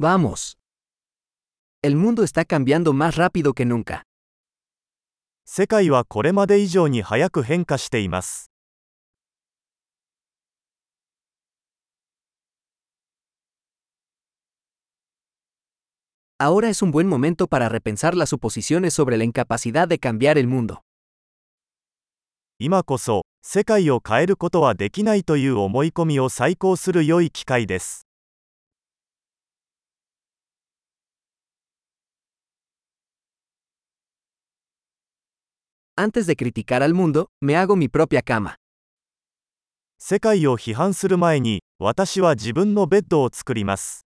Vamos. El mundo está cambiando más rápido que nunca. 世界はこれまで以上に早く変化しています Ahora es un buen momento para repensar las suposiciones sobre la incapacidad de cambiar el mundo. 今こそ世界を変えることはできないという思い込みを再考する良い機会です Antes de criticar al mundo, me hago mi propia cama. 世界を批判する前に私は自分のベッドを作ります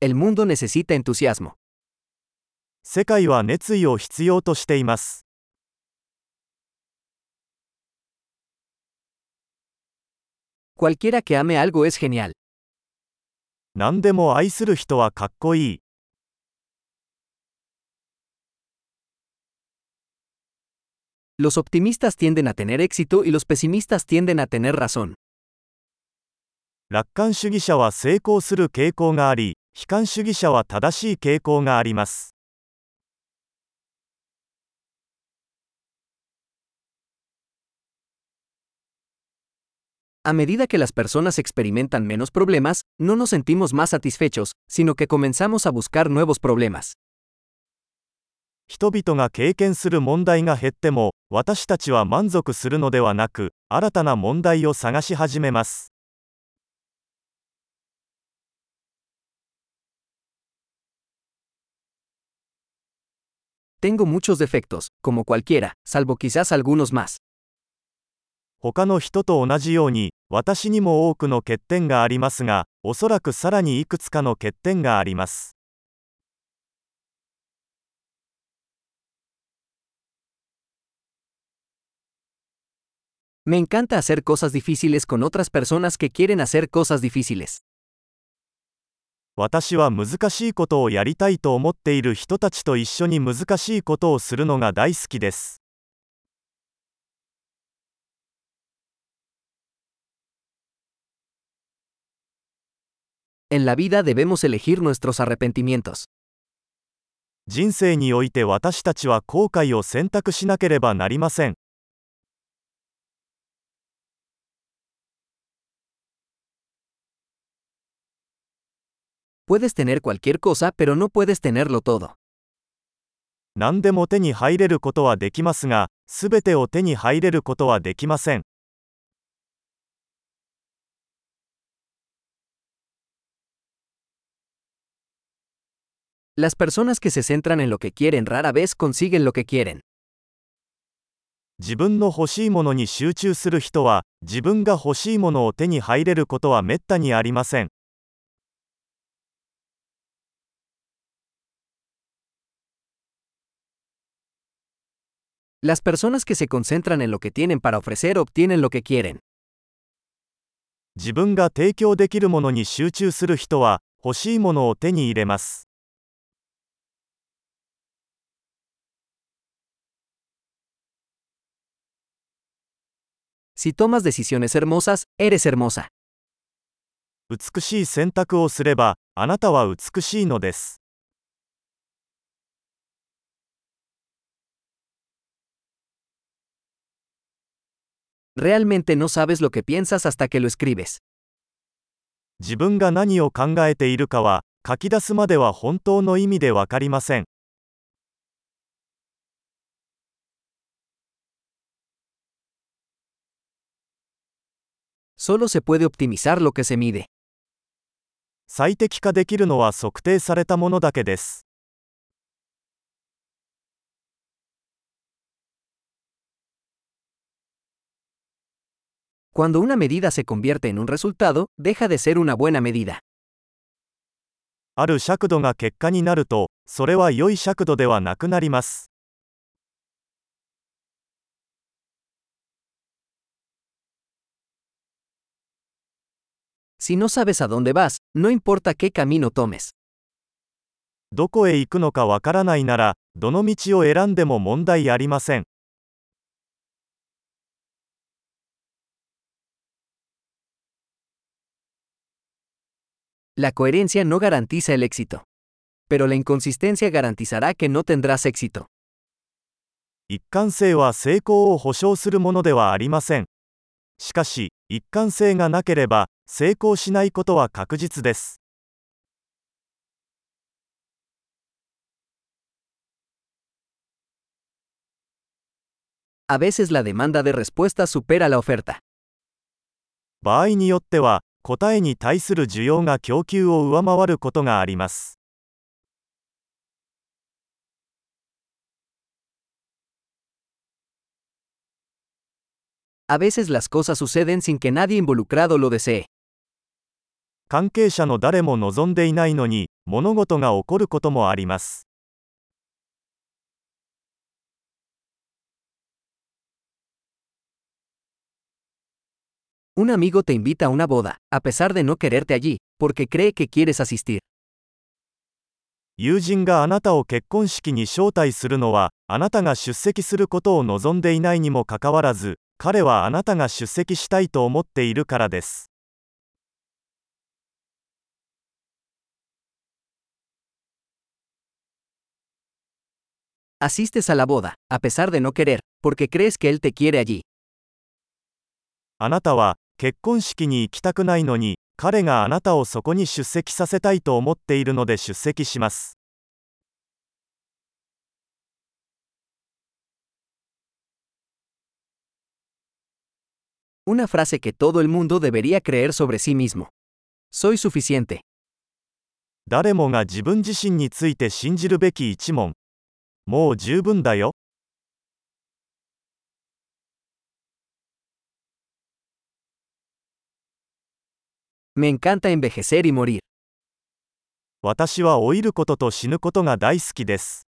El mundo necesita entusiasmo. 世界は熱意を必要としています Cualquiera que ame algo es genial. 何でも愛する人はかっこいい Los optimistas tienden a tener éxito y los pesimistas tienden a tener razón. 楽観主義者は成功する傾向があり悲観主義者は正しい傾向があります A medida que las personas experimentan menos problemas, no nos sentimos más satisfechos, sino que comenzamos a buscar nuevos problemas. 人々が経験する問題が減っても私たちは満足するのではなく新たな問題を探し始めます 他の人と同じように私にも多くの欠点がありますがおそらくさらにいくつかの欠点があります Me encanta hacer cosas difíciles con otras personas que quieren hacer cosas difíciles. 私は難しいことをやりたいと思っている人たちと一緒に難しいことをするのが大好きです En la vida debemos elegir nuestros arrepentimientos. 人生において私たちは後悔を選択しなければなりません Puedes tener cualquier cosa, pero no puedes tenerlo todo. 何でも手に入れることはできますがすべてを手に入れることはできません Las personas que se centran en lo que quieren rara vez consiguen lo que quieren. 自分の欲しいものに集中する人は自分が欲しいものを手に入れることはめったにありません Las personas que se concentran en lo que tienen para ofrecer obtienen lo que quieren. 自分が提供できるものに集中する人は欲しいものを手に入れます si tomas エリ美しい選択をすればあなたは美しいのです。自分が何を考えているかは書き出すまでは本当の意味でわかりません。Solo se puede optimizar lo que se mide. 最適化できるのは測定されたものだけです Cuando una medida se convierte en un resultado, deja de ser una buena medida. ある尺度が結果になるとそれは良い尺度ではなくなります Si no sabes a dónde vas, no importa qué camino tomes. どこへ行くのかわからないなら、どの道を選んでも問題ありません。La coherencia no garantiza el éxito. Pero la inconsistencia garantizará que no tendrás éxito. 一貫性は成功を保証するものではありません。しかし、一貫性がなければ成功しないことは確実です A veces la demanda de respuesta supera la oferta. 場合によっては答えに対する需要が供給を上回ることがあります A veces las cosas suceden sin que nadie involucrado lo desee. 関係者の誰も望んでいないのに物事が起こることもあります Un amigo te invita a una boda, a pesar de no quererte allí, porque cree que quieres asistir. 友人があなたを結婚式に招待するのはあなたが出席することを望んでいないにもかかわらず 彼はあなたが出席したいと思っているからです Asistes a la boda, a pesar de no querer, porque crees que él te quiere allí. あなたは結婚式に行きたくないのに彼があなたをそこに出席させたいと思っているので出席します Una frase que todo el mundo debería creer sobre sí mismo. Soy suficiente. 誰もが自分自身について信じるべき一問もう十分だよ Me encanta envejecer y morir. 私は老いることと死ぬことが大好きです